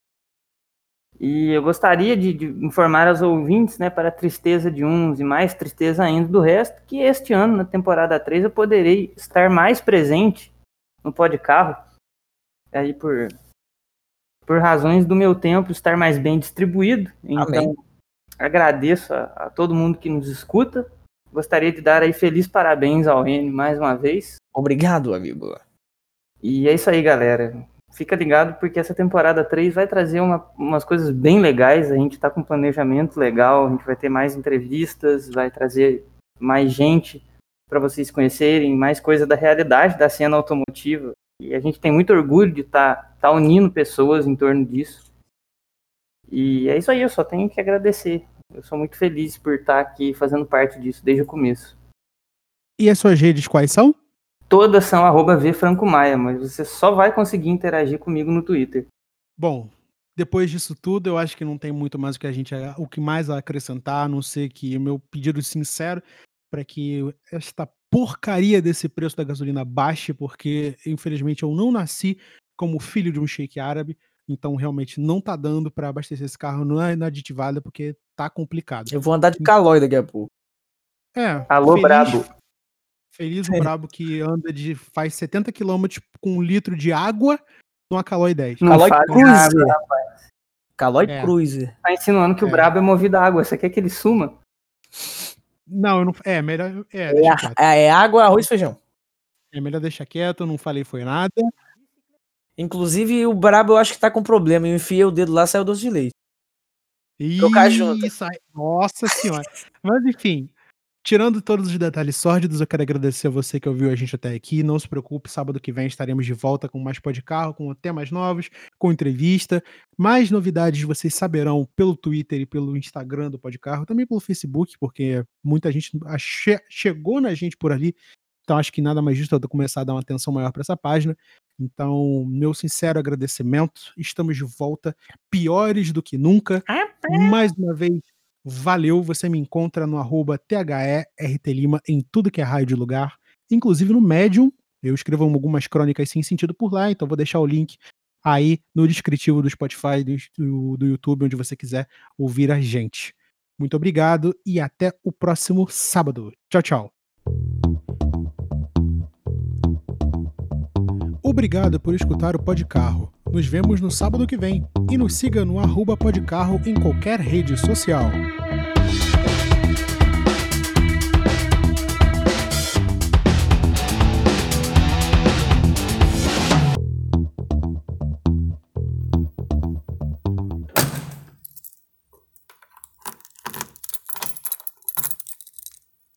E eu gostaria de, de informar aos ouvintes, né, para a tristeza de uns e mais tristeza ainda do resto, que este ano, na temporada 3, eu poderei estar mais presente no pó de carro. Aí por, por razões do meu tempo estar mais bem distribuído. Então, Amém. agradeço a, a todo mundo que nos escuta. Gostaria de dar aí feliz parabéns ao N mais uma vez. Obrigado, amigo. E é isso aí, galera. Fica ligado porque essa temporada 3 vai trazer uma- umas coisas bem legais. A gente tá com um planejamento legal, a gente vai ter mais entrevistas, vai trazer mais gente para vocês conhecerem, mais coisa da realidade da cena automotiva. E a gente tem muito orgulho de estar tá, unindo pessoas em torno disso. E é isso aí, eu só tenho que agradecer. Eu sou muito feliz por estar aqui fazendo parte disso desde o começo. E as suas redes quais são? Todas são arroba V Franco Maia, mas você só vai conseguir interagir comigo no Twitter. Bom, depois disso tudo, eu acho que não tem muito mais o que a gente o que mais a acrescentar, a não ser que o meu pedido sincero para que esta porcaria desse preço da gasolina baixe, porque infelizmente eu não nasci como filho de um sheik árabe, então realmente não tá dando para abastecer esse carro na, na aditivada porque tá complicado. Eu vou andar de calói daqui a pouco. É, Alô, feliz, brabo. Feliz o brabo que anda de faz 70 km com um litro de água numa Caloi 10. Não Calói Cruiser. Calói É. Cruiser. Tá insinuando que o É. brabo é movido a água. Você quer que ele suma? Não, eu não. É, melhor. É, É, é água, arroz e feijão. É melhor deixar quieto, não falei foi nada. Inclusive, o brabo eu acho que tá com problema. Eu enfiei o dedo lá, saiu doce de leite. Trocar junto. Nossa senhora. Mas enfim, tirando todos os detalhes sórdidos, eu quero agradecer a você que ouviu a gente até aqui. Não se preocupe, sábado que vem estaremos de volta com mais de carro, com temas novos, com entrevista. Mais novidades vocês saberão pelo Twitter e pelo Instagram do Podcarro, também pelo Facebook, porque muita gente ache- chegou na gente por ali. Então acho que nada mais justo eu começar a dar uma atenção maior para essa página. Então, meu sincero agradecimento. Estamos de volta, piores do que nunca. Mais uma vez, valeu. Você me encontra no arroba THERTLima em tudo que é raio de lugar, inclusive no Medium. Eu escrevo algumas crônicas sem sentido por lá, então vou deixar o link aí no descritivo do Spotify, do, do, YouTube, onde você quiser ouvir a gente. Muito obrigado e até o próximo sábado. Tchau, tchau. Obrigado por escutar o Podcarro. Nos vemos no sábado que vem e nos siga no arroba Podcarro em qualquer rede social.